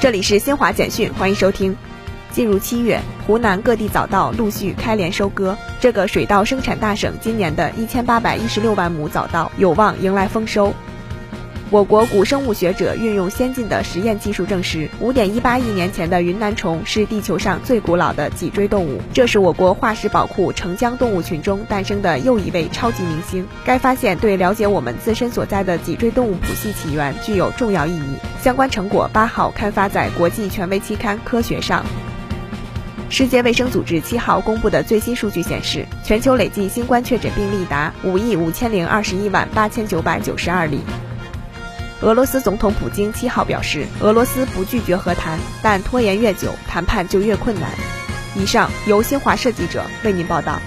这里是新华简讯，欢迎收听。进入七月，湖南各地早稻陆续开镰收割，这个水稻生产大省今年的一千八百一十六万亩早稻有望迎来丰收。我国古生物学者运用先进的实验技术证实，五点一八亿年前的云南虫是地球上最古老的脊椎动物。这是我国化石宝库澄江动物群中诞生的又一位超级明星。该发现对了解我们自身所在的脊椎动物谱系起源具有重要意义。相关成果八号刊发在国际权威期刊《科学》上。世界卫生组织七号公布的最新数据显示，全球累计新冠确诊病例达五亿五千零二十一万八千九百九十二例。俄罗斯总统普京七号表示，俄罗斯不拒绝和谈，但拖延越久，谈判就越困难。以上由新华社记者为您报道。